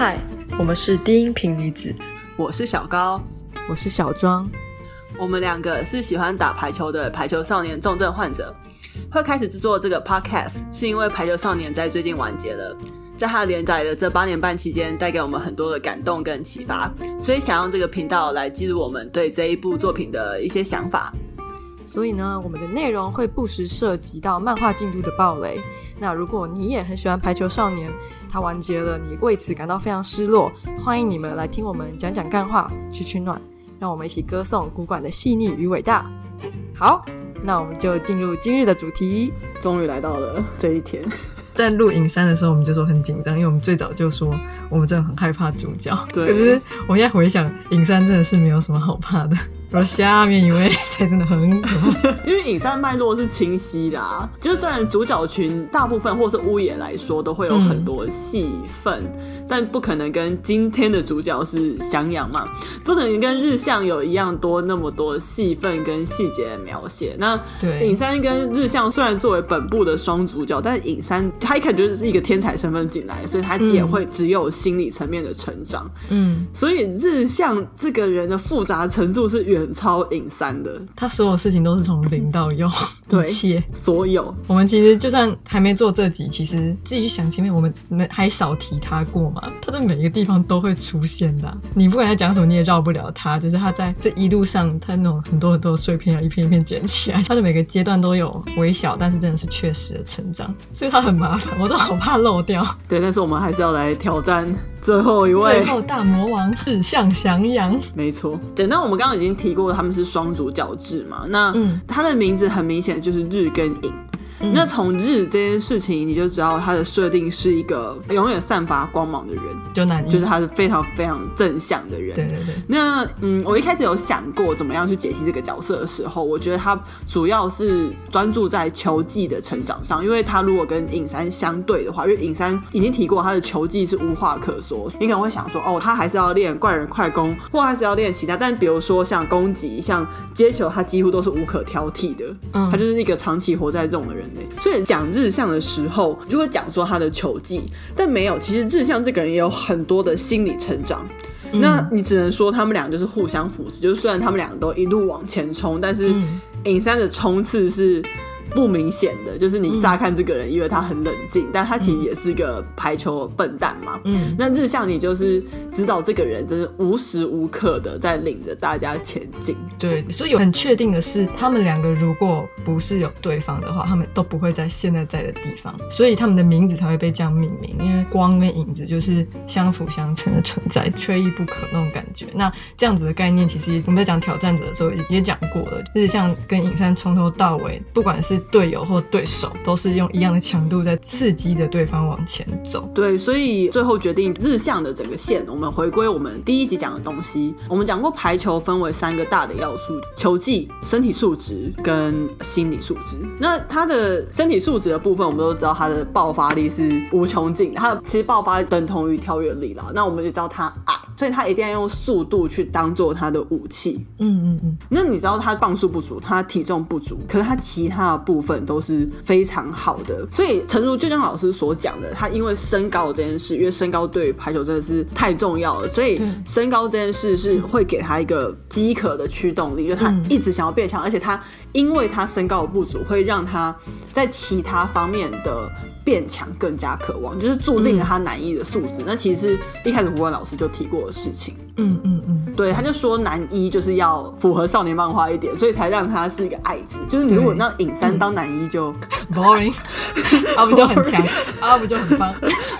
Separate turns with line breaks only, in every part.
嗨，我们是低音频女子，
我是小高，
我是小庄，
我们两个是喜欢打排球的排球少年重症患者。会开始制作这个 podcast 是因为排球少年在最近完结了，在他连载的这八年半期间，带给我们很多的感动跟启发，所以想用这个频道来记录我们对这一部作品的一些想法。
所以呢，我们的内容会不时涉及到漫画进度的暴雷。那如果你也很喜欢排球少年，它完结了，你为此感到非常失落，欢迎你们来听我们讲讲干话，取取暖，让我们一起歌颂古馆的细腻与伟大。好，那我们就进入今日的主题。
终于来到了这一天，
在录影山的时候，我们就说很紧张，因为我们最早就说我们真的很害怕主角。
对，
可是我现在回想，影山真的是没有什么好怕的。而下面一位 才真的很可怕，
因为影山脉络是清晰的啊，就虽然主角群大部分或是屋野来说都会有很多戏份，嗯，但不可能跟今天的主角是翔阳嘛，不可能跟日向有一样多那么多戏份跟细节的描写。那对影山跟日向虽然作为本部的双主角，但是影山他一开始就是一个天才身份进来，所以他也会只有心理层面的成长。嗯，所以日向这个人的复杂程度是远。超隐山的，
他所有事情都是从零到有，
对，
一切
所有。
我们其实就算还没做这集，其实自己去想前面我们还少提他过嘛。他在每一个地方都会出现的，你不管他讲什么，你也绕不了他。就是他在这一路上，他那种很多很多碎片要一片一片捡起来，他的每个阶段都有微小，但是真的是确实的成长，所以他很麻烦，我都好怕漏掉。
对，但是我们还是要来挑战最后一位，
最后大魔王日向翔阳。
没错，等到我们刚刚已经提过。他们是双主角制嘛？那他的名字很明显就是日跟影。嗯、那从日这件事情，你就知道他的设定是一个永远散发光芒的人，
就男，
就是他是非常非常正向的人。
对对对。
那嗯，我一开始有想过怎么样去解析这个角色的时候，我觉得他主要是专注在球技的成长上，因为他如果跟影山相对的话，因为影山已经提过他的球技是无话可说，你可能会想说，哦，他还是要练怪人快攻，或还是要练其他，但比如说像攻击、像接球，他几乎都是无可挑剔的。嗯，他就是一个长期活在这种的人。所以讲日向的时候，就会讲说他的球技，但没有。其实日向这个人也有很多的心理成长。嗯、那你只能说他们俩就是互相扶持。就是虽然他们两个都一路往前冲，但是影山的冲刺是。不明显的，就是你乍看这个人，以为他很冷静，嗯，但他其实也是个排球笨蛋嘛。嗯，那日向你就是知道这个人，真是无时无刻的在领着大家前进。
对，所以有很确定的是，他们两个如果不是有对方的话，他们都不会在现在在的地方，所以他们的名字才会被这样命名。因为光跟影子就是相辅相成的存在，缺一不可那种感觉。那这样子的概念，其实我们在讲挑战者的时候也讲过了，日向跟影山从头到尾，不管是队友或对手都是用一样的强度在刺激着对方往前走。
对，所以最后决定日向的整个线，我们回归我们第一集讲的东西。我们讲过排球分为三个大的要素：球技、身体素质跟心理素质。那他的身体素质的部分，我们都知道他的爆发力是无穷尽，他其实爆发力等同于跳跃力啦。那我们就知道他矮，所以他一定要用速度去当做他的武器。嗯嗯嗯。那你知道他磅数不足，他体重不足，可是他其他的部分都是非常好的，所以诚如就像老师所讲的，他因为身高这件事，因为身高对于排球真的是太重要了，所以身高这件事是会给他一个饥渴的驱动力，就他一直想要变强，而且他因为他身高的不足，会让他在其他方面的变强更加渴望，就是注定了他难易的素质。那其实一开始胡文老师就提过的事情。嗯嗯嗯，对，他就说男一就是要符合少年漫画一点，所以才让他是一个矮子。就是你如果让尹山当男一就
boring，他不就很强，他不就很棒？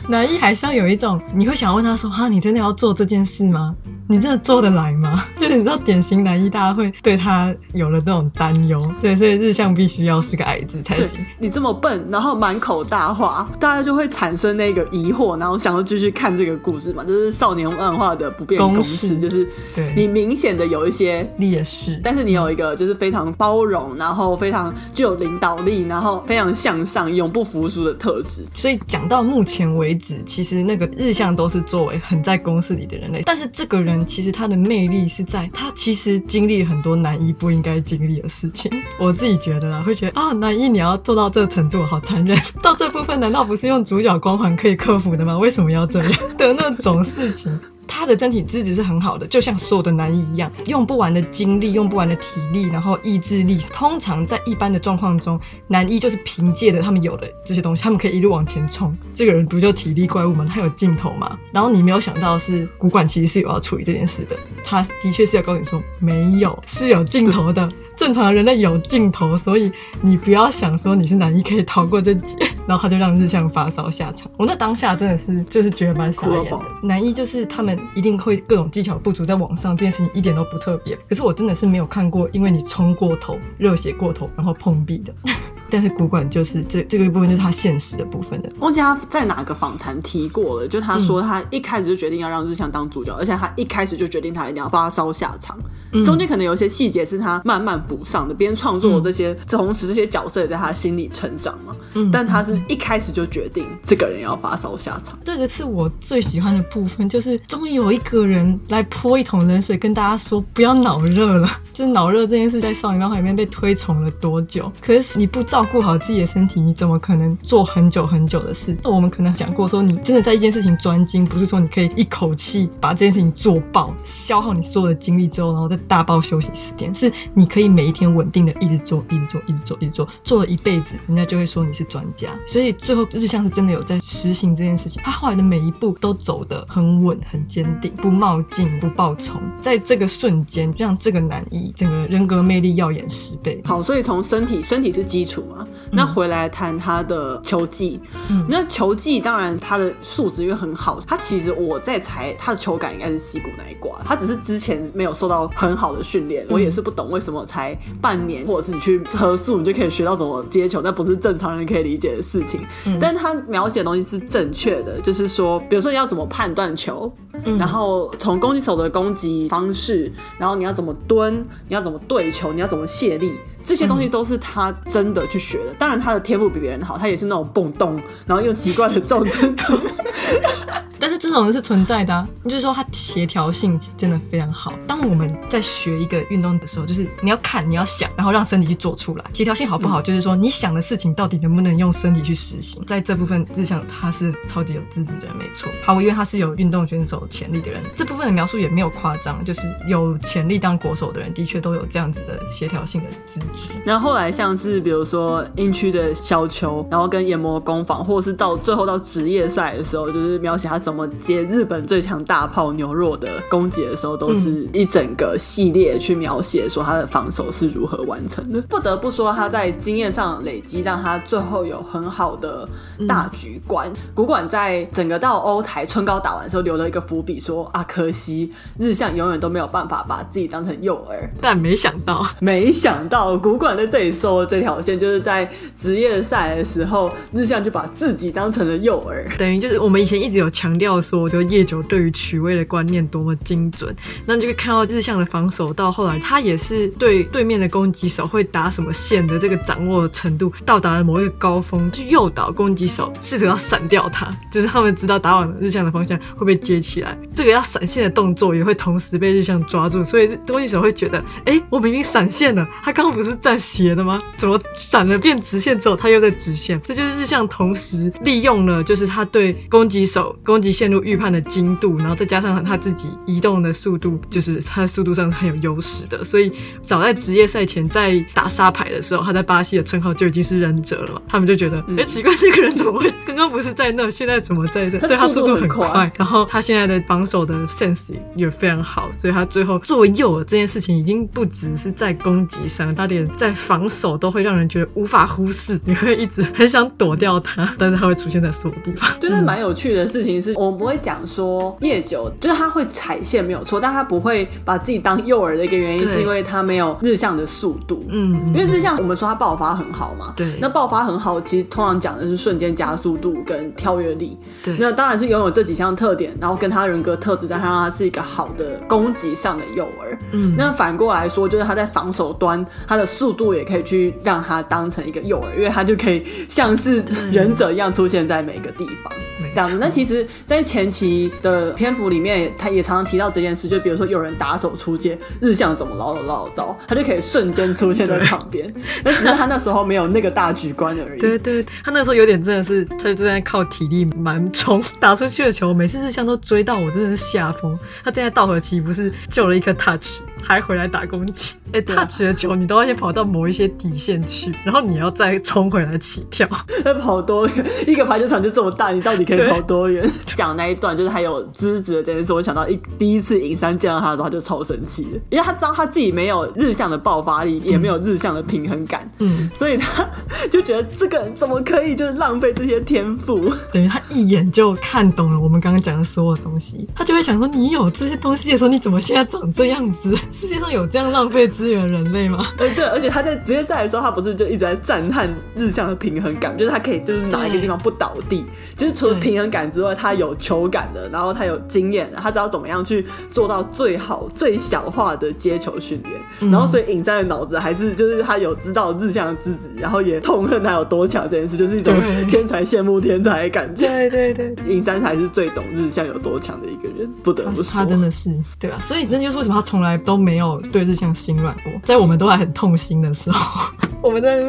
男一还是要有一种，你会想问他说：“哈，你真的要做这件事吗？你真的做得来吗？”就是你知道，典型男一，大家会对他有了那种担忧。对，所以日向必须要是个矮子才行。
你这么笨，然后满口大话，大家就会产生那个疑惑，然后想要继续看这个故事嘛？这、就是少年漫画的不变公式。是，就是对你明显的有一些劣势，但是你有一个就是非常包容，然后非常具有领导力，然后非常向上、永不服输的特质。
所以讲到目前为止，其实那个日向都是作为很在公式里的人类，但是这个人人其实他的魅力是在他其实经历很多男一不应该经历的事情。我自己觉得啦，会觉得啊，男一你要做到这个程度，好残忍。到这部分难道不是用主角光环可以克服的吗？为什么要这样 的那种事情？他的身体资质是很好的，就像所有的男一一样，用不完的精力，用不完的体力，然后意志力。通常在一般的状况中，男一就是凭借着他们有的这些东西，他们可以一路往前冲。这个人不就体力怪物吗？他有镜头吗？然后你没有想到是古馆其实是有要处理这件事的，他的确是要跟你说没有，是有镜头的。正常的人类有镜头，所以你不要想说你是男一可以逃过这劫，然后他就让日向发烧下场。我那当下真的是就是觉得蛮傻眼的。男一就是他们一定会各种技巧不足，在网上这件事情一点都不特别。可是我真的是没有看过，因为你冲过头、热血过头，然后碰壁的。但是古馆就是这这个一部分就是他现实的部分的。
忘记他在哪个访谈提过了，就他说他一开始就决定要让日向当主角，嗯、而且他一开始就决定他一定要发烧下场。嗯、中间可能有些细节是他慢慢。补上的，边创作这些，嗯、同时这些角色也在他心里成长嘛。嗯，但他是一开始就决定这个人要发烧下场。
这个是我最喜欢的部分，就是终于有一个人来泼一桶冷水，跟大家说不要脑热了。就是脑热这件事在少女漫画里面被推崇了多久？可是你不照顾好自己的身体，你怎么可能做很久很久的事？我们可能讲过说，你真的在一件事情专精，不是说你可以一口气把这件事情做爆，消耗你所有的精力之后，然后再大爆休息十天，是你可以每一天稳定的一直做，一直做，一直做，一直做，做了一辈子，人家就会说你是专家。所以最后日向是真的有在实行这件事情，他后来的每一步都走得很稳、很坚定，不冒进、不暴冲，在这个瞬间让这个男一整个人格魅力耀眼十倍。
好，所以从身体，身体是基础嘛，那回来谈他的球技。嗯，那球技当然他的素质因为很好，他其实我在猜他的球感应该是西谷那一挂，他只是之前没有受到很好的训练，我也是不懂为什么才。半年，或者是你去合宿，你就可以学到怎么接球，那不是正常人可以理解的事情。嗯、但他描写的东西是正确的，就是说，比如说你要怎么判断球，嗯、然后从攻击手的攻击方式，然后你要怎么蹲，你要怎么对球，你要怎么卸力，这些东西都是他真的去学的。当然，他的天赋比别人好，他也是那种蹦动，然后用奇怪的重身体。
但是这种人是存在的啊，就是说他协调性真的非常好。当我们在学一个运动的时候，就是你要看，你要想，然后让身体去做出来。协调性好不好，就是说你想的事情到底能不能用身体去实行。在这部分，志向他是超级有资质的人，没错。好，因为他是有运动选手潜力的人，这部分的描述也没有夸张，就是有潜力当国手的人，的确都有这样子的协调性的资质。
然后后来像是比如说英区的小球，然后跟研磨工坊，或者是到最后到职业赛的时候，就是描写他怎么接日本最强大炮牛肉的攻击的时候，都是一整个系列去描写说他的防守是如何完成的。不得不说他在经验上累积，让他最后有很好的大局观。古馆在整个到欧台春高打完的时候留了一个伏笔，说啊，可惜日向永远都没有办法把自己当成诱饵。
但没想到，
没想到古馆在这里收了这条线，就是在职业赛的时候，日向就把自己当成了诱饵，
等于就是我们以前一直有强调说。我觉得夜久对于取位的观念多么精准，那你就会看到日向的防守到后来，他也是对对面的攻击手会打什么线的这个掌握的程度到达了某一个高峰，去诱导攻击手试图要闪掉他，就是他们知道打往日向的方向会被接起来，这个要闪现的动作也会同时被日向抓住，所以攻击手会觉得，哎、我明明闪现了，他刚刚不是站斜的吗？怎么闪了变直线之后他又在直线？这就是日向同时利用了，就是他对攻击手攻击线路。预判的精度，然后再加上他自己移动的速度，就是他的速度上是很有优势的。所以早在职业赛前，在打沙排的时候，他在巴西的称号就已经是忍者了嘛。他们就觉得，哎、嗯，奇怪，这个人怎么会 刚刚不是在那，现在怎么在这？对，他速度很快，然后他现在的防守的 sense 也非常好，所以他最后作为诱饵这件事情，已经不只是在攻击上，他连在防守都会让人觉得无法忽视，你会一直很想躲掉他，但是他会出现在什么地方。
就是蛮有趣的事情是，我们不会。讲说夜久就是他会踩线没有错，但他不会把自己当诱饵的一个原因，是因为他没有日向的速度。嗯，因为日向我们说他爆发很好嘛，对，那爆发很好，其实通常讲的是瞬间加速度跟跳跃力。对，那当然是拥有这几项特点，然后跟他人格特质，再加上他是一个好的攻击上的诱饵。嗯，那反过来说，就是他在防守端，他的速度也可以去让他当成一个诱饵，因为他就可以像是忍者一样出现在每个地方。这样子，那其实，在前期的篇幅里面，他也常常提到这件事，就比如说有人打手出街，日向怎么唠叨唠叨，他就可以瞬间出现在场边。那只是他那时候没有那个大局观而已。
对对，他那时候有点真的是，他就正在靠体力蛮冲打出去的球，每次日向都追到我，真的是吓疯。他正在稻荷崎不是救了一颗 touch。还回来打攻击，哎、欸，他举的球你都要先跑到某一些底线去，然后你要再冲回来起跳。
那跑多远？一个排球场就这么大，你到底可以 跑多远？讲那一段就是还有资质的这件事，我想到一第一次影山见到他的时候，他就超生气的，因为他知道他自己没有日向的爆发力，也没有日向的平衡感，嗯，所以他就觉得这个人怎么可以就是浪费这些天赋？
等于他一眼就看懂了我们刚刚讲的所有东西，他就会想说：你有这些东西的时候，你怎么现在长这样子？世界上有这样浪费资源的人类吗？
对对，而且他在职业赛的时候，他不是就一直在赞叹日向的平衡感，就是他可以就是哪一个地方不倒地，就是除了平衡感之外，他有球感的，然后他有经验，他知道怎么样去做到最好最小化的接球训练，嗯、然后所以尹山的脑子还是就是他有知道日向的资质，然后也痛恨他有多强这件事，就是一种 天才羡慕天才的感觉。
对对对，
尹山才是最懂日向有多强的一个人，不得不说，
他真的是。对啊，所以那就是为什么他从来都没有。对日向心软过，在我们都还很痛心的时候，我们在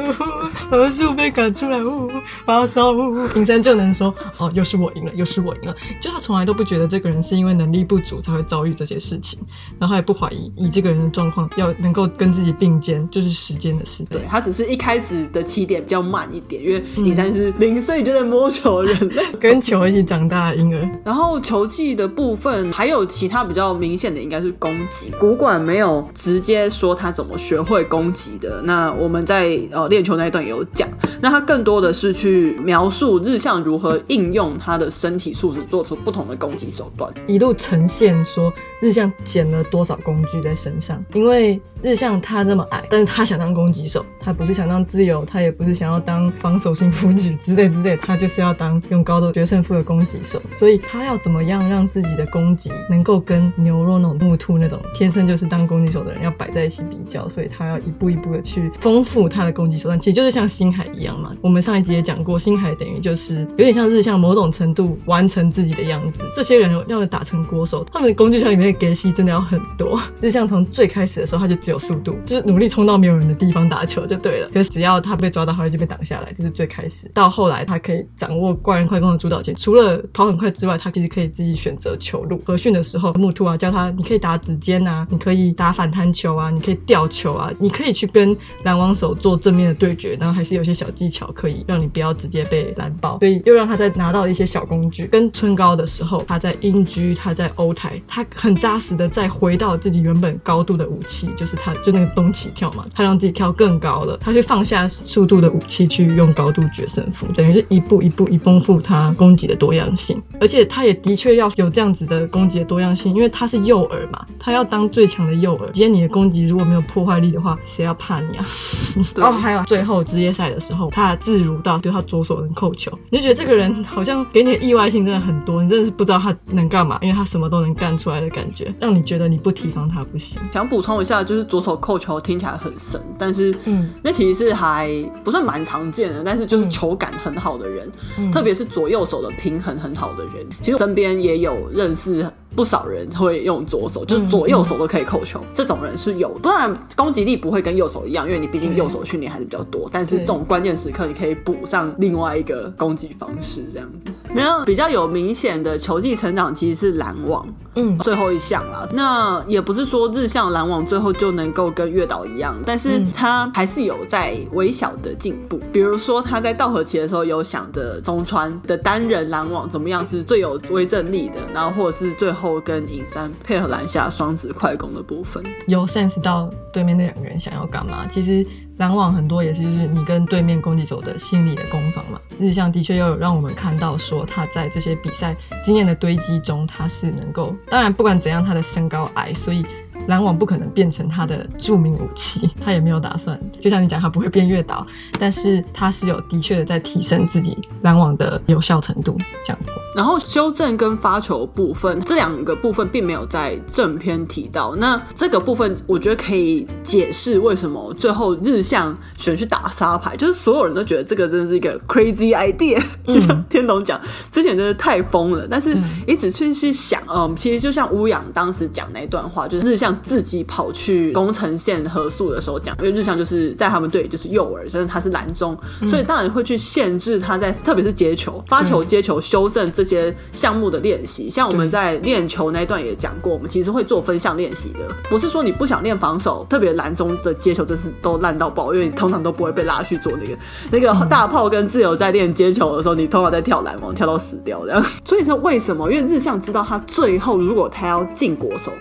何处被赶出来，呜呜发烧，呜呜，影山就能说哦，又是我赢了，又是我赢了。就他从来都不觉得这个人是因为能力不足才会遭遇这些事情，然后也不怀疑以这个人的状况要能够跟自己并肩，就是时间的事。
对，他只是一开始的起点比较慢一点，因为影山是零岁就在摸球的人类，
跟球一起长大的婴儿。
然后球技的部分还有其他比较明显的，应该是攻击。古馆没有。直接说他怎么学会攻击的。那我们在呃练球那一段也有讲。那他更多的是去描述日向如何应用他的身体素质，做出不同的攻击手段，
一路呈现说日向捡了多少工具在身上。因为日向他这么矮，但是他想当攻击手，他不是想当自由，他也不是想要当防守型辅举之类之类，他就是要当用高度决胜负的攻击手。所以他要怎么样让自己的攻击能够跟牛肉那种木兔那种天生就是当攻击手的人要摆在一起比较，所以他要一步一步的去丰富他的攻击手段，其实就是像星海一样嘛。我们上一集也讲过，星海等于就是有点像日向某种程度完成自己的样子。这些人要打成国手，他们的工具箱里面的给息真的要很多。日向从最开始的时候他就只有速度，就是努力冲到没有人的地方打球就对了。可是只要他被抓到，他就被挡下来，这是最开始。到后来他可以掌握怪人快攻的主导权，除了跑很快之外，他其实可以自己选择球路。合训的时候，木兔啊教他，你可以打指尖啊，你可以可以打反弹。球啊，你可以吊球啊，你可以去跟拦网手做正面的对决，然后还是有些小技巧可以让你不要直接被拦爆，所以又让他在拿到一些小工具。跟春高的时候，他在英居，他在欧台，他很扎实的再回到自己原本高度的武器，就是他就那个东起跳嘛，他让自己跳更高了，他去放下速度的武器去用高度决胜负，等于是一步一步一丰富他攻击的多样性，而且他也的确要有这样子的攻击的多样性，因为他是诱饵嘛，他要当最强的诱饵，今天你。你的攻击如果没有破坏力的话，谁要怕你啊？然后还有最后职业赛的时候，他自如到就他左手能扣球，你就觉得这个人好像给你的意外性真的很多，你真的是不知道他能干嘛，因为他什么都能干出来的感觉，让你觉得你不提防他不行。
想补充一下，就是左手扣球听起来很神，但是嗯，那其实是还不算蛮常见的，但是就是球感很好的人，嗯、特别是左右手的平衡很好的人，其实身边也有认识。不少人会用左手，就是左右手都可以扣球，这种人是有，不然攻击力不会跟右手一样，因为你毕竟右手训练还是比较多。但是这种关键时刻，你可以补上另外一个攻击方式，这样子。然后比较有明显的球技成长，其实是篮网，嗯，最后一项啦。那也不是说日向篮网最后就能够跟月岛一样，但是他还是有在微小的进步。比如说他在稻荷崎的时候，有想着中川的单人篮网怎么样是最有威震力的，然后或者是最后。后跟尹山配合篮下双子快攻的部分，
有 sense 到对面那两个人想要干嘛。其实篮网很多也是就是你跟对面攻击手的心理的攻防嘛。日向的确又有让我们看到说他在这些比赛经验的堆积中，他是能够，当然不管怎样，他的身高矮，所以。拦网不可能变成他的著名武器，他也没有打算。就像你讲，他不会变越岛，但是他是有的确的在提升自己拦网的有效程度，这样子。
然后修正跟发球部分这两个部分并没有在正片提到。那这个部分我觉得可以解释为什么最后日向选去打沙排，就是所有人都觉得这个真的是一个 crazy idea，就像天龙讲之前真的太疯了。但是一直去去想，嗯，其实就像乌养当时讲那段话，就是日向自己跑去宫城县合宿的时候讲，因为日向就是在他们队就是诱饵，所以他是蓝中，所以当然会去限制他在特别是接球、发球、接球、修正这些项目的练习。像我们在练球那一段也讲过，我们其实会做分项练习的，不是说你不想练防守，特别蓝中的接球真是都烂到爆，因为你通常都不会被拉去做那个那个大炮跟自由在练接球的时候，你通常在跳篮网跳到死掉这样。所以说为什么？因为日向知道他最后如果他要进国手，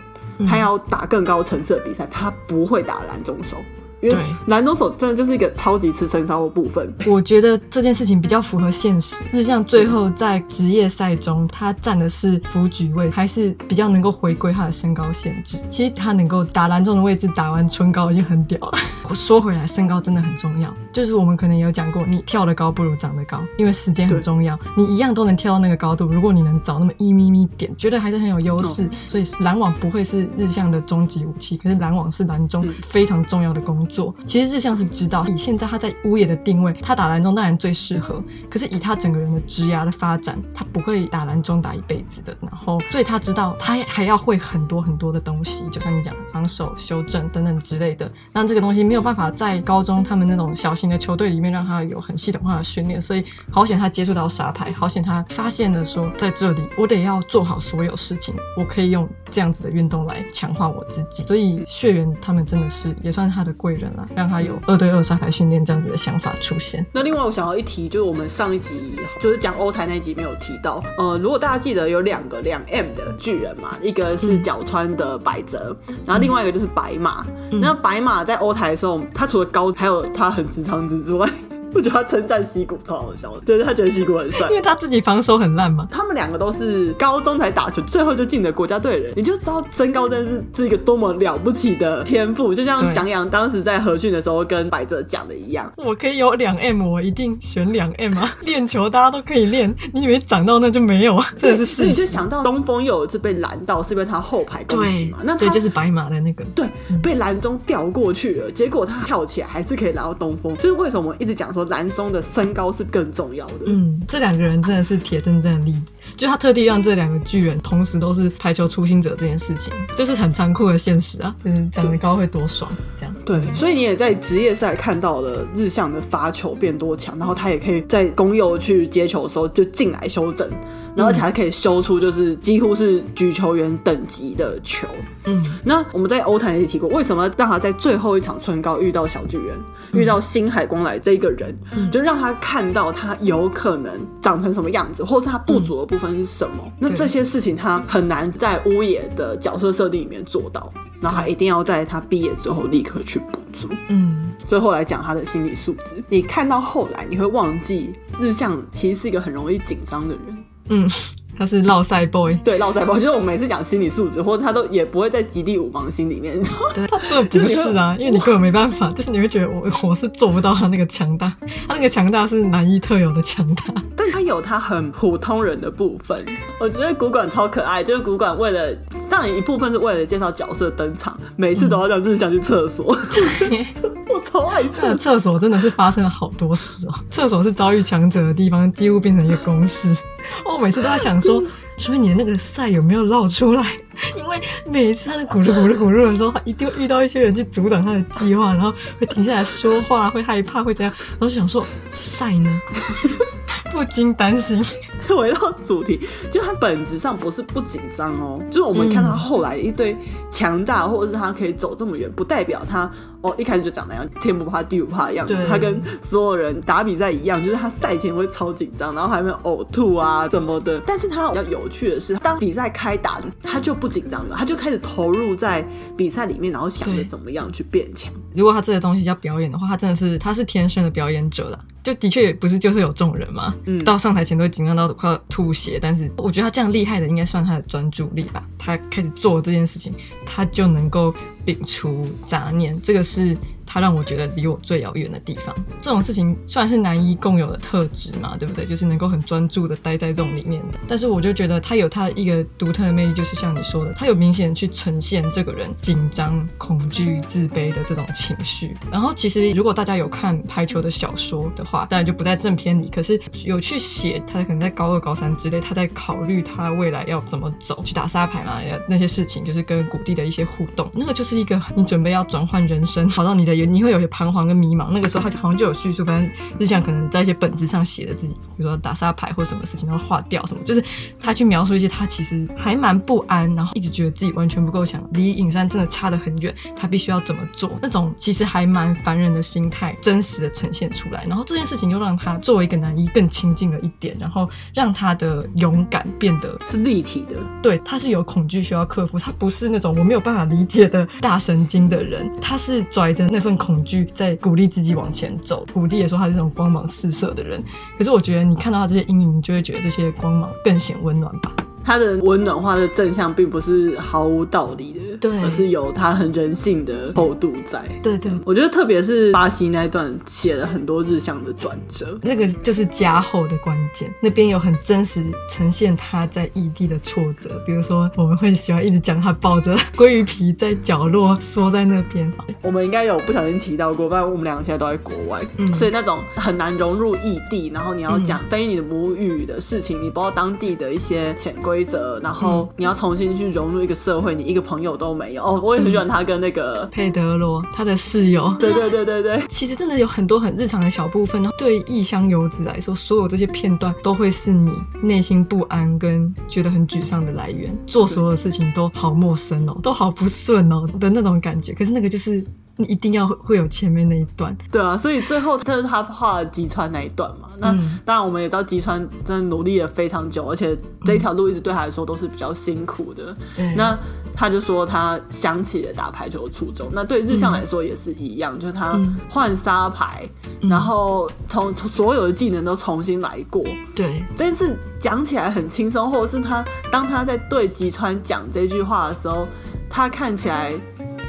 他要打更高层次的比赛，他不会打拦中手。因为拦中手真的就是一个超级吃身高的部分。
我觉得这件事情比较符合现实，就是像最后在职业赛中，他站的是辅举位，还是比较能够回归他的身高限制。其实他能够打篮中的位置，打完春高已经很屌了。我说回来，身高真的很重要。就是我们可能有讲过，你跳得高不如长得高，因为时间很重要。你一样都能跳到那个高度，如果你能早那么一咪咪点，绝对还是很有优势。所以篮网不会是日向的终极武器，可是篮网是篮中非常重要的工做，其实日向是知道，以现在他在乌野的定位，他打篮中当然最适合。可是以他整个人的职涯的发展，他不会打篮中打一辈子的。然后，所以他知道他还要会很多很多的东西，就像你讲防守、修正等等之类的。那这个东西没有办法在高中他们那种小型的球队里面让他有很系统化的训练。所以好险他接触到沙排，好险他发现了说，在这里我得要做好所有事情，我可以用这样子的运动来强化我自己。所以血缘他们真的是也算是他的贵。让他有二对二沙排训练这样子的想法出现。
那另外我想要一提，就是我们上一集就是讲欧台那一集没有提到，呃，如果大家记得有两个两 M 的巨人嘛，一个是角川的百泽，嗯、然后另外一个就是白马。嗯、那白马在欧台的时候，他除了高，还有他很直肠子之外。我觉得他称赞西谷超好笑的，对，他觉得西谷很帅，
因为他自己防守很烂嘛。
他们两个都是高中才打球，最后就进了国家队人，你就知道身高真的是是一个多么了不起的天赋。就像翔阳当时在合训的时候跟百泽讲的一样，
我可以有两 M，我一定选两 M 啊！练球大家都可以练，你以为长到那就没有啊？这是事实。
你就想到东风又有一次被拦到，是因为他后排攻击嘛？那他
对，就是白马的那个，
对，被拦中掉过去了，结果他跳起来还是可以拦到东风。就是为什么我一直讲说蓝中的。身高是更重要的。
嗯，这两个人真的是铁铮铮的例子，就他特地让这两个巨人同时都是排球初心者这件事情，这是很残酷的现实啊。就是长得高会多爽，这样。
对，所以你也在职业赛看到了日向的发球变多强，然后他也可以在公右去接球的时候就进来修正，然后而且还可以修出就是几乎是举球员等级的球。嗯，那我们在欧坛也提过，为什么让他在最后一场春高遇到小巨人，遇到新海光来这一个人，就让他。他看到他有可能长成什么样子，或是他不足的部分是什么？嗯、那这些事情他很难在屋野的角色设定里面做到，然后他一定要在他毕业之后立刻去补足。嗯，最后来讲他的心理素质，你看到后来你会忘记日向其实是一个很容易紧张的人。嗯。
他是烙赛 boy，
对，烙赛 boy，就是我们每次讲心理素质，或者他都也不会在极地五芒星里面，
对，不是啊，因为你根本没办法，就是你会觉得我我是做不到他那个强大，他那个强大是男一特有的强大，
但他有他很普通人的部分。我觉得古馆超可爱，就是古馆为了，当然一部分是为了介绍角色登场，每次都要让日向去厕所，嗯、我超爱厕
厕所，真的是发生了好多事哦，厕所是遭遇强者的地方，几乎变成一个公式，我每次都在想说。说所以你的那个赛有没有绕出来？因为每一次他的咕噜咕噜咕噜的时候，他一定会遇到一些人去阻挡他的计划，然后会停下来说话，会害怕，会怎样？然后就想说赛呢，不禁担心。
回到主题，就他本质上不是不紧张哦，就是我们看他后来一堆强大，或者是他可以走这么远，不代表他哦一开始就长那样，天不怕地不怕的样子。他跟所有人打比赛一样，就是他赛前会超紧张，然后还会呕吐啊怎么的。但是他比较有趣的是，当比赛开打，他就不紧张了，他就开始投入在比赛里面，然后想着怎么样去变强。
如果他这个东西叫表演的话，他真的是他是天生的表演者了。就的确也不是就是有这种人嘛，
嗯
到上台前都会紧张到快要吐血，但是我觉得他这样厉害的应该算他的专注力吧。他开始做这件事情，他就能够摒除杂念，这个是。他让我觉得离我最遥远的地方，这种事情虽然是男一共有的特质嘛，对不对？就是能够很专注的待在这种里面的。但是我就觉得他有他一个独特的魅力，就是像你说的，他有明显去呈现这个人紧张、恐惧、自卑的这种情绪。然后其实如果大家有看排球的小说的话，当然就不在正片里，可是有去写他可能在高二、高三之类，他在考虑他未来要怎么走，去打沙排嘛，那些事情就是跟谷地的一些互动，那个就是一个你准备要转换人生，跑到你的。你会有些彷徨跟迷茫，那个时候他好像就有叙述，反正日向可能在一些本子上写的自己，比如说打沙牌或什么事情，然后划掉什么，就是他去描述一些他其实还蛮不安，然后一直觉得自己完全不够强，离影山真的差得很远，他必须要怎么做，那种其实还蛮烦人的心态，真实的呈现出来，然后这件事情又让他作为一个男一更亲近了一点，然后让他的勇敢变得
是立体的，
对，他是有恐惧需要克服，他不是那种我没有办法理解的大神经的人，他是拽着那份。恐惧在鼓励自己往前走。土地也说他是那种光芒四射的人，可是我觉得你看到他这些阴影，你就会觉得这些光芒更显温暖吧。
他的温暖化的正向并不是毫无道理的，
对，
而是有他很人性的厚度在。
对对，
我觉得特别是巴西那一段写了很多日向的转折，
那个就是加厚的关键。那边有很真实呈现他在异地的挫折，比如说我们会喜欢一直讲他抱着鲑鱼皮在角落缩在那边。
我们应该有不小心提到过，不然我们两个现在都在国外，嗯，所以那种很难融入异地，然后你要讲非你的母语的事情，嗯、你不知道当地的一些潜规。规则，然后你要重新去融入一个社会，你一个朋友都没有。哦，我也很喜欢他跟那个
佩德罗，他的室友。
对对对对对，
其实真的有很多很日常的小部分。对异乡游子来说，所有这些片段都会是你内心不安跟觉得很沮丧的来源。做所有的事情都好陌生哦，都好不顺哦的那种感觉。可是那个就是。你一定要会有前面那一段，
对啊，所以最后他是他画了吉川那一段嘛。那、嗯、当然我们也知道吉川真的努力了非常久，而且这一条路一直对他来说都是比较辛苦的。嗯、那他就说他想起了打排球的初衷。那对日向来说也是一样，嗯、就是他换沙排，嗯、然后从所有的技能都重新来过。
对，
这件事讲起来很轻松，或者是他当他在对吉川讲这句话的时候，他看起来。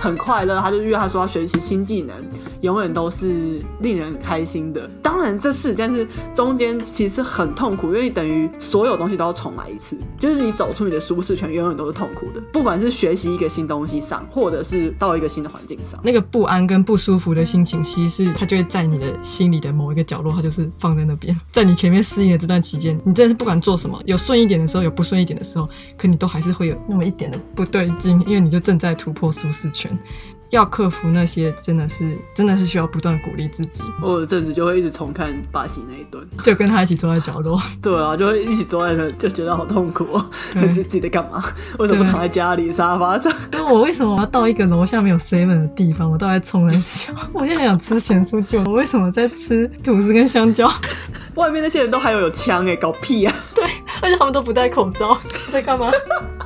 很快乐，他就约他说要学习新技能，永远都是令人开心的。当然这是，但是中间其实很痛苦，因为等于所有东西都要重来一次，就是你走出你的舒适圈，永远都是痛苦的。不管是学习一个新东西上，或者是到一个新的环境上，
那个不安跟不舒服的心情，其实它就会在你的心里的某一个角落，它就是放在那边，在你前面适应的这段期间，你真的是不管做什么，有顺一点的时候，有不顺一点的时候，可你都还是会有那么一点的不对劲，因为你就正在突破舒适圈。要克服那些，真的是真的是需要不断鼓励自己。
我有阵子就会一直重看巴西那一段，
就跟他一起坐在角落。
对啊，就会一起坐在那，就觉得好痛苦哦。自己在干嘛？为什么躺在家里沙发上？
那我为什么要到一个楼下没有 seven 的地方？我都在冲人笑。我现在想吃咸酥鸡，我为什么在吃吐司跟香蕉？
外面那些人都还有有枪哎，搞屁啊！
对，而且他们都不戴口罩，在干嘛？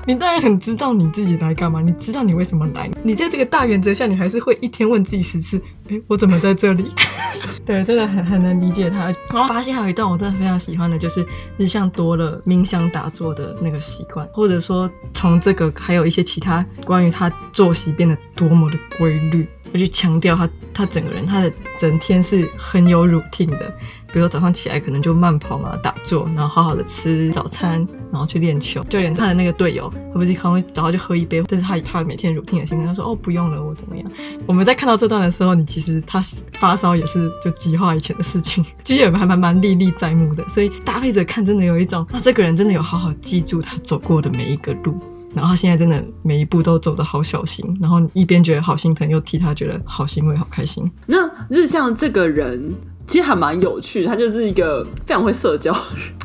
你当然很知道你自己来干嘛，你知道你为什么来。你在这个大原则下，你还是会一天问自己十次：哎，我怎么在这里？对，真的很很能理解他。然后巴西还有一段我真的非常喜欢的，就是日向多了冥想打坐的那个习惯，或者说从这个还有一些其他关于他作息变得多么的规律，而去强调他他整个人他的整天是很有 routine 的。比如说早上起来可能就慢跑嘛，打坐，然后好好的吃早餐，然后去练球。就连他的那个队友，他不是可能会早上就喝一杯，但是他他每天 routine 的心态，他说哦不用了，我怎么样？我们在看到这段的时候，你其实他发烧也是就激化以前的事情，其实也还蛮蛮历历在目的。所以搭配着看，真的有一种啊，这个人真的有好好记住他走过的每一个路，然后他现在真的每一步都走得好小心，然后一边觉得好心疼，又替他觉得好欣慰、好开心。
那日向这个人。其实还蛮有趣，他就是一个非常会社交。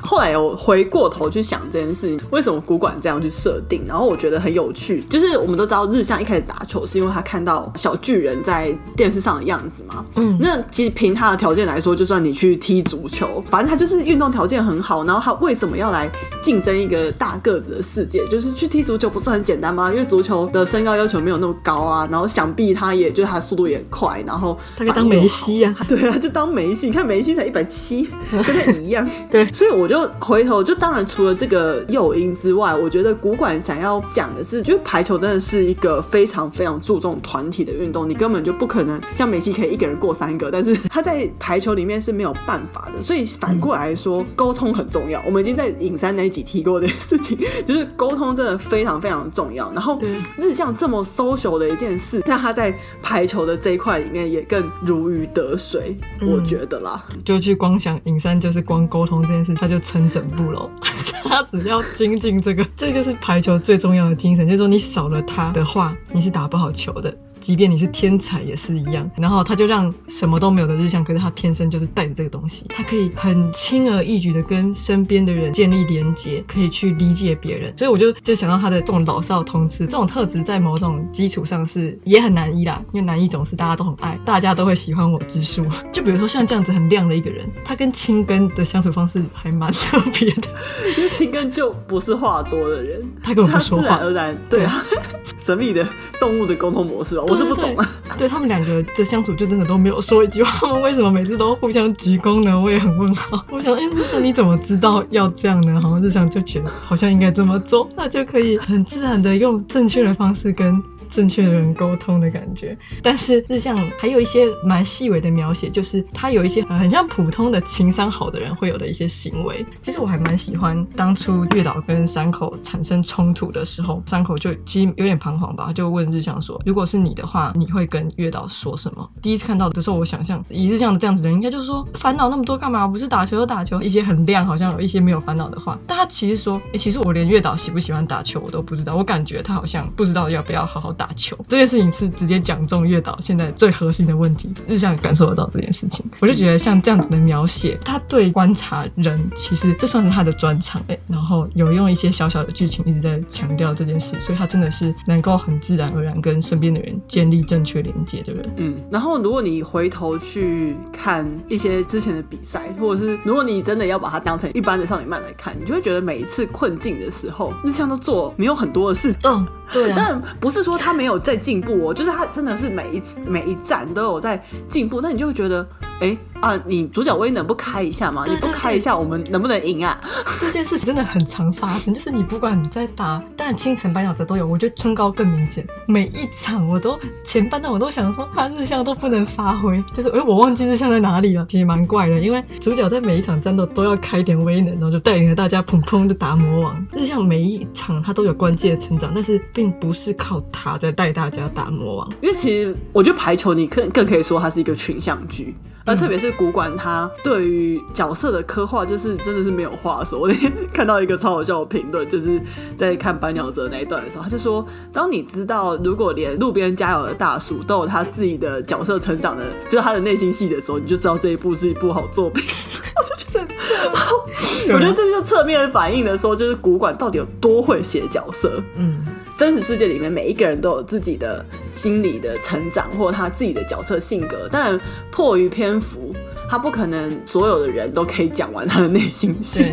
后来我回过头去想这件事情，为什么古馆这样去设定？然后我觉得很有趣，就是我们都知道日向一开始打球是因为他看到小巨人在电视上的样子嘛。嗯，那其实凭他的条件来说，就算你去踢足球，反正他就是运动条件很好。然后他为什么要来竞争一个大个子的世界？就是去踢足球不是很简单吗？因为足球的身高要求没有那么高啊。然后想必他也就是他速度也快，然后
他可以当梅西啊，
对啊，就当梅。梅西，你看梅西才一百七，跟他一样。
对，
所以我就回头就当然除了这个诱因之外，我觉得古馆想要讲的是，就是排球真的是一个非常非常注重团体的运动，你根本就不可能像梅西可以一个人过三个，但是他在排球里面是没有办法的。所以反过来说，沟通很重要。我们已经在影山那一集提过这件事情，就是沟通真的非常非常重要。然后日向这么 social 的一件事，那他在排球的这一块里面也更如鱼得水，我觉得啦。
就去光想影山就是光沟通这件事，他就成整部了。他只要精进这个，这就是排球最重要的精神，就是说你少了他的话，你是打不好球的。即便你是天才也是一样，然后他就让什么都没有的日向，可是他天生就是带着这个东西，他可以很轻而易举的跟身边的人建立连接，可以去理解别人，所以我就就想到他的这种老少通吃这种特质，在某种基础上是也很难医啦，因为难医总是大家都很爱，大家都会喜欢我之术。就比如说像这样子很亮的一个人，他跟青根的相处方式还蛮特别的，
因为青根就不是话多的人，
他根本不说话，
自然而然，对啊，对神秘的动物的沟通模式哦。我是不懂啊，
对，他们两个的相处就真的都没有说一句话，他们为什么每次都互相鞠躬呢？我也很问号。我想，哎、欸，日向你怎么知道要这样呢？好像日常就觉得好像应该这么做，那就可以很自然的用正确的方式跟。正确的人沟通的感觉，但是日向还有一些蛮细微的描写，就是他有一些很像普通的情商好的人会有的一些行为。其实我还蛮喜欢当初月岛跟山口产生冲突的时候，山口就其实有点彷徨吧，就问日向说：“如果是你的话，你会跟月岛说什么？”第一次看到的时候，我想象以日向的这样子的人，应该就是说烦恼那么多干嘛？不是打球就打球，一些很亮，好像有一些没有烦恼的话。但他其实说：“哎、其实我连月岛喜不喜欢打球我都不知道，我感觉他好像不知道要不要好好。”打球这件事情是直接讲中月岛现在最核心的问题，日向感受得到这件事情，我就觉得像这样子的描写，他对观察人，其实这算是他的专长哎，然后有用一些小小的剧情一直在强调这件事，所以他真的是能够很自然而然跟身边的人建立正确连接的人。
嗯，然后如果你回头去看一些之前的比赛，或者是如果你真的要把它当成一般的少女漫来看，你就会觉得每一次困境的时候，日向都做没有很多的事。
嗯，对啊，
但不是说他。他没有在进步哦，就是他真的是每一次每一站都有在进步，那你就会觉得，哎。啊，你主角威能不开一下吗？
对对对，
你不开一下，我们能不能赢啊？
这件事情真的很常发生，就是你不管你在打，当然青城白鸟泽都有，我觉得春高更明显。每一场我都前半段我都想说，他日向都不能发挥，就是哎，我忘记日向在哪里了。其实蛮怪的，因为主角在每一场战斗都要开点威能，然后就带领着大家砰砰的打魔王。日向每一场他都有关键的成长，但是并不是靠他在带大家打魔王。
因为其实我觉得排球你更更可以说它是一个群像剧。而特别是古馆，他对于角色的刻画，就是真的是没有话说。我那天看到一个超好笑的评论，就是在看白鸟泽那一段的时候，他就说：“当你知道，如果连路边加油的大叔都有他自己的角色成长的，就是他的内心戏的时候，你就知道这一部是一部好作品。”我就觉得，我觉得这就侧面反映了说，就是古馆到底有多会写角色。嗯。真实世界里面，每一个人都有自己的心理的成长，或他自己的角色性格。当然，迫于篇幅，他不可能所有的人都可以讲完他的内心戏。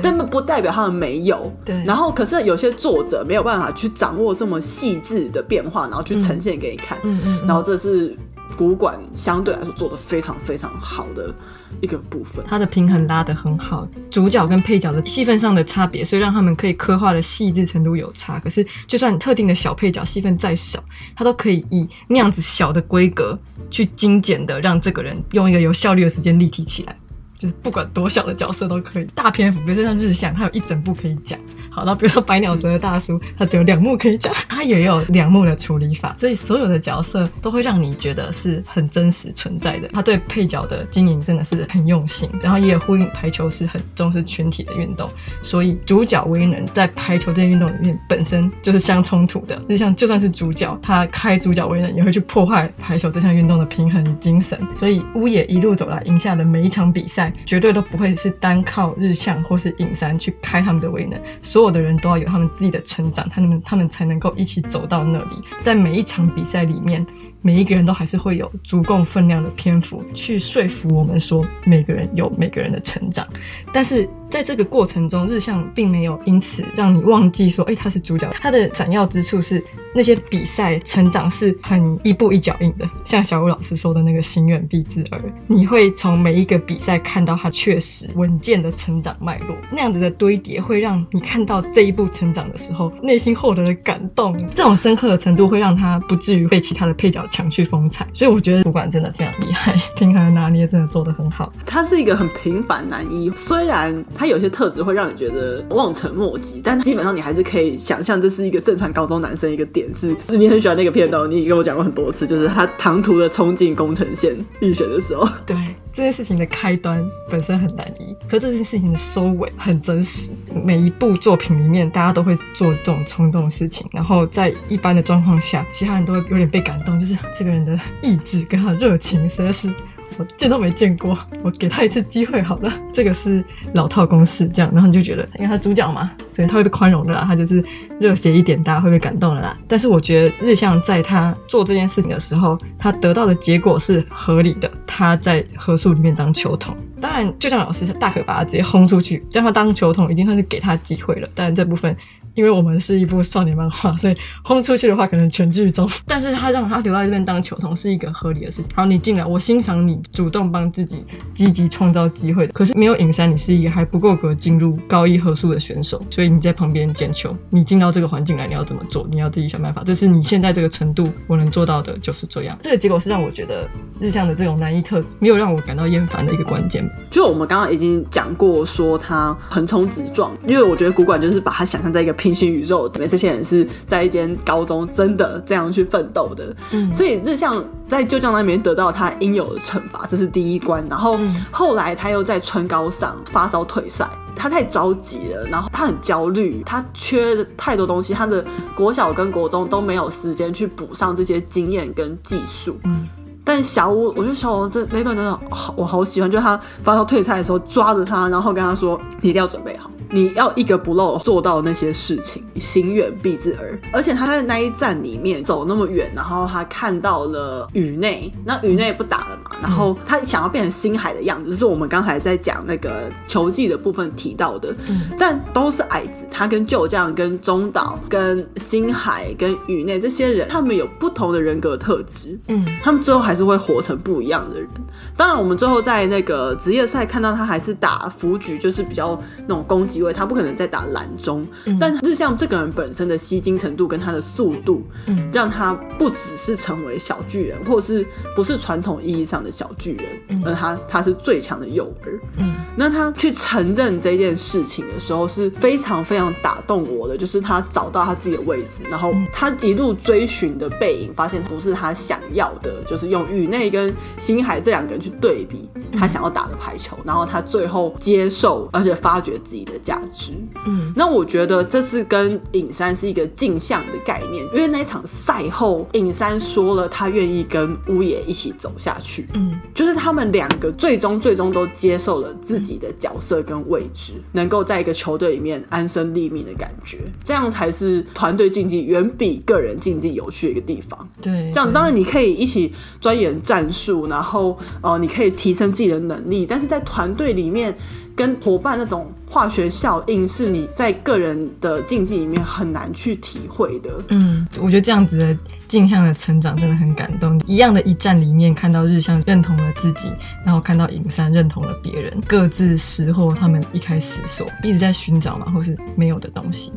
但不代表他们没有。对。然后，可是有些作者没有办法去掌握这么细致的变化，然后去呈现给你看。嗯嗯。然后，这是古管相对来说做的非常非常好的。一个部分，
它的平衡拉得很好，主角跟配角的戏份上的差别，所以让他们可以刻画的细致程度有差。可是，就算特定的小配角戏份再少，他都可以以那样子小的规格去精简的让这个人用一个有效率的时间立体起来。就是不管多小的角色都可以，大篇幅，比如说像日向，他有一整部可以讲。好，那比如说白鸟泽的大叔，他只有两幕可以讲，他也有两幕的处理法，所以所有的角色都会让你觉得是很真实存在的。他对配角的经营真的是很用心，然后也呼应排球是很重视群体的运动，所以主角威能在排球这件运动里面本身就是相冲突的。就像就算是主角，他开主角威能也会去破坏排球这项运动的平衡与精神。所以乌野一路走来赢下的每一场比赛，绝对都不会是单靠日向或是影山去开他们的威能，所有的人都要有他们自己的成长，他们他们才能够一起走到那里。在每一场比赛里面，每一个人都还是会有足够分量的篇幅去说服我们说，每个人有每个人的成长。但是在这个过程中，日向并没有因此让你忘记说，哎，他是主角。他的闪耀之处是那些比赛成长是很一步一脚印的，像小吴老师说的那个“心远必自耳”，你会从每一个比赛看到他确实稳健的成长脉络，那样子的堆叠会让你看到这一步成长的时候，内心获得的感动，这种深刻的程度会让他不至于被其他的配角抢去风采。所以我觉得主管真的非常厉害，平衡拿捏真的做得很好。
他是一个很平凡男一，虽然他有些特质会让你觉得望尘莫及，但基本上你还是可以想象这是一个正常高中男生一个点是，你很喜欢那个片段，你跟我讲过很多次，就是他唐突的冲进工程线预选的时候，
对这件事情的开端本身很难移，可这件事情的收尾很真实。每一部作品里面，大家都会做这种冲动的事情，然后在一般的状况下，其他人都会有点被感动，就是这个人的意志跟他的热情实在是。我见都没见过，我给他一次机会好了。这个是老套公式，这样，然后你就觉得，因为他主角嘛，所以他会被宽容的啦，他就是热血一点，大家会被感动的啦。但是我觉得日向在他做这件事情的时候，他得到的结果是合理的。他在合宿里面当球童，当然就像老师大可把他直接轰出去，让他当球童已经算是给他机会了。当然这部分。因为我们是一部少年漫画，所以轰出去的话可能全剧终。但是他让他留在这边当球童是一个合理的事情。好，你进来，我欣赏你主动帮自己积极创造机会的。可是没有影山，你是一个还不够格进入高一合宿的选手，所以你在旁边捡球。你进到这个环境来，你要怎么做？你要自己想办法。这是你现在这个程度，我能做到的就是这样。这个结果是让我觉得日向的这种难易特质没有让我感到厌烦的一个关键。
就我们刚刚已经讲过，说他横冲直撞，因为我觉得古馆就是把他想象在一个。平行宇宙里面，这些人是在一间高中真的这样去奋斗的，嗯，所以日向在旧将那边得到他应有的惩罚，这是第一关。然后后来他又在春高上发烧退赛，他太着急了，然后他很焦虑，他缺太多东西，他的国小跟国中都没有时间去补上这些经验跟技术。嗯，但小五，我觉得小五这那段真的好，我好喜欢，就是他发烧退赛的时候抓着他，然后跟他说：“你一定要准备好。”你要一个不漏做到那些事情，行远必自耳。而且他在那一站里面走那么远，然后他看到了宇内，那宇内不打了嘛，然后他想要变成星海的样子，是我们刚才在讲那个球技的部分提到的。但都是矮子，他跟旧将、跟中岛、跟星海、跟宇内这些人，他们有不同的人格特质。嗯，他们最后还是会活成不一样的人。当然，我们最后在那个职业赛看到他还是打福局，就是比较那种攻击。因为他不可能再打蓝中，嗯、但日向这个人本身的吸睛程度跟他的速度，嗯，让他不只是成为小巨人，或者是不是传统意义上的小巨人，嗯，而他他是最强的诱饵，嗯，那他去承认这件事情的时候是非常非常打动我的，就是他找到他自己的位置，然后他一路追寻的背影，发现不是他想要的，就是用宇内跟星海这两个人去对比他想要打的排球，然后他最后接受而且发掘自己的价。值，嗯，那我觉得这是跟尹山是一个镜像的概念，因为那场赛后，尹山说了他愿意跟乌野一起走下去，嗯，就是他们两个最终最终都接受了自己的角色跟位置，嗯、能够在一个球队里面安身立命的感觉，这样才是团队竞技远比个人竞技有趣的一个地方。
对，
这样当然你可以一起钻研战术，然后哦、呃，你可以提升自己的能力，但是在团队里面。跟伙伴那种化学效应是你在个人的竞技里面很难去体会的。嗯，
我觉得这样子的镜像的成长真的很感动。一样的一站里面，看到日向认同了自己，然后看到影山认同了别人，各自拾获他们一开始所一直在寻找嘛，或是没有的东西。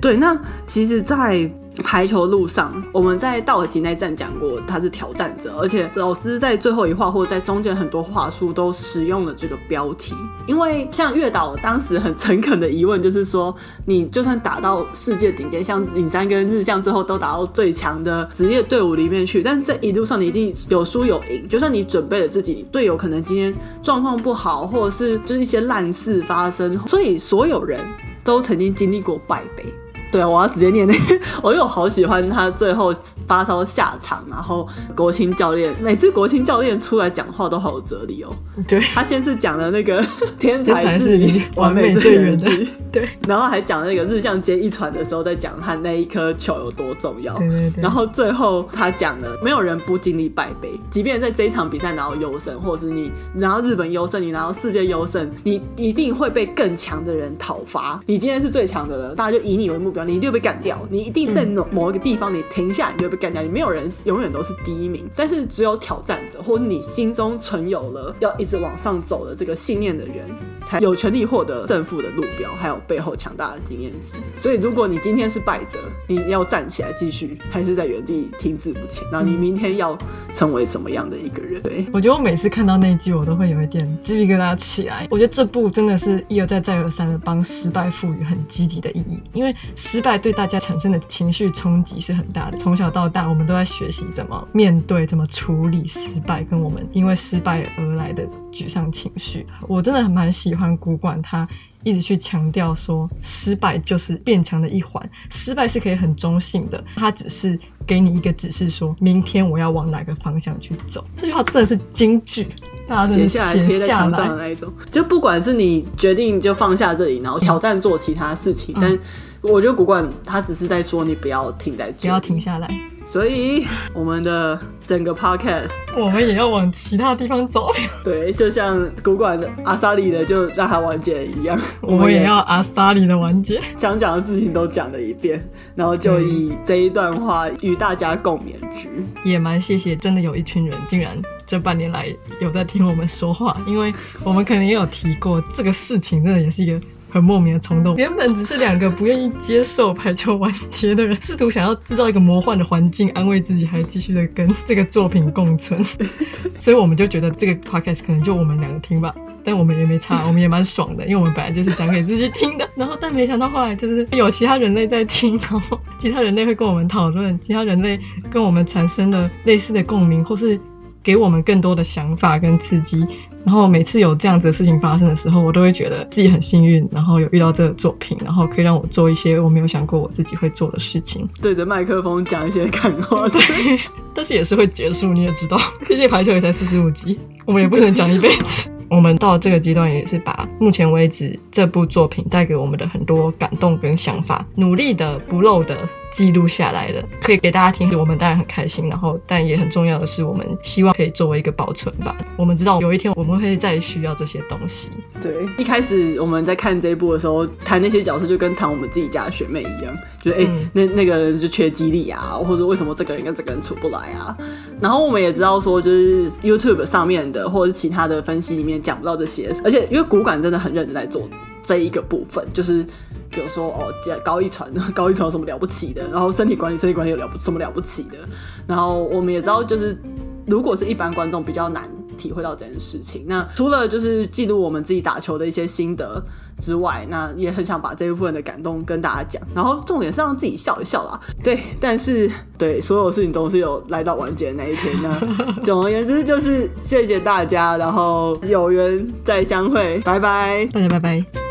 对，那其实，在排球路上，我们在道尔吉那站讲过，他是挑战者，而且老师在最后一话或者在中间很多话术都使用了这个标题，因为像月岛当时很诚恳的疑问就是说，你就算打到世界顶尖，像影山跟日向最后都打到最强的职业队伍里面去，但这一路上你一定有输有赢，就算你准备了自己队友可能今天状况不好，或者是就是一些烂事发生，所以所有人都曾经经历过败北。对啊，我要直接念那个，我又好喜欢他最后发烧下场，然后国青教练每次国青教练出来讲话都好有哲理哦。对，他先是讲了那个 天才是你完美最远距，对，然后还讲那个日向接一传的时候在讲他那一颗球有多重要，对对对，然后最后他讲了没有人不经历败北，即便在这一场比赛拿到优胜，或者是你拿到日本优胜，你拿到世界优胜，你一定会被更强的人讨伐。你今天是最强的人，大家就以你为目标。标，你一定会被干掉。你一定在某某一个地方，你停下，你就会被干掉。你没有人永远都是第一名，但是只有挑战者，或者你心中存有了要一直往上走的这个信念的人，才有权利获得胜负的路标，还有背后强大的经验值。所以，如果你今天是败者，你要站起来继续，还是在原地停滞不前？那你明天要成为什么样的一个人？对，
我觉得我每次看到那一句，我都会有一点鸡皮疙瘩起来。我觉得这部真的是一而再、再而三的帮失败赋予很积极的意义，因为失败对大家产生的情绪冲击是很大的。从小到大，我们都在学习怎么面对、怎么处理失败，跟我们因为失败而来的沮丧情绪。我真的很蛮喜欢古馆他一直去强调说，失败就是变强的一环，失败是可以很中性的，他只是给你一个指示，说明天我要往哪个方向去走。这句话真的是金句。
写下来贴在墙上的那一种，就不管是你决定就放下这里，然后挑战做其他事情，嗯、但我觉得古馆他只是在说你不要停在这，
不要停下来。
所以我们的整个 podcast，
我们也要往其他地方走。
对，就像古馆的阿萨里的，就让他完结一样，
我们也要阿萨里的完结，
想讲的事情都讲了一遍，然后就以这一段话与大家共勉之。
也蛮谢谢，真的有一群人竟然这半年来有在听我们说话，因为我们可能也有提过这个事情，真的也是一个。很莫名的冲动，原本只是两个不愿意接受排球完结的人，试图想要制造一个魔幻的环境，安慰自己，还继续的跟这个作品共存。所以我们就觉得这个 podcast 可能就我们两个听吧，但我们也没差，我们也蛮爽的，因为我们本来就是讲给自己听的。然后，但没想到后来就是有其他人类在听，然后其他人类会跟我们讨论，其他人类跟我们产生了类似的共鸣，或是给我们更多的想法跟刺激。然后每次有这样子的事情发生的时候，我都会觉得自己很幸运，然后有遇到这个作品，然后可以让我做一些我没有想过我自己会做的事情。
对着麦克风讲一些感话，
对，但是也是会结束，你也知道，毕竟排球也才四十五集，我们也不能讲一辈子。我们到这个阶段也是把目前为止这部作品带给我们的很多感动跟想法，努力的不漏的记录下来了，可以给大家听。我们当然很开心，然后但也很重要的是，我们希望可以作为一个保存吧。我们知道有一天我们会再需要这些东西。
对，一开始我们在看这一部的时候，谈那些角色就跟谈我们自己家的学妹一样，就哎、嗯欸，那那个人就缺激励啊，或者为什么这个人跟这个人处不来啊？然后我们也知道说，就是 YouTube 上面的或者是其他的分析里面。讲不到这些，而且因为古感真的很认真在做这一个部分，就是比如说哦，高一传，高一传有什么了不起的，然后身体管理，身体管理有了不什么了不起的，然后我们也知道，就是如果是一般观众比较难体会到这件事情。那除了就是记录我们自己打球的一些心得之外，那也很想把这一部分的感动跟大家讲，然后重点是让自己笑一笑啦。对，但是对所有事情总是有来到完结的那一天。那 总而言之，就是谢谢大家，然后有缘再相会，拜拜，
大家拜拜。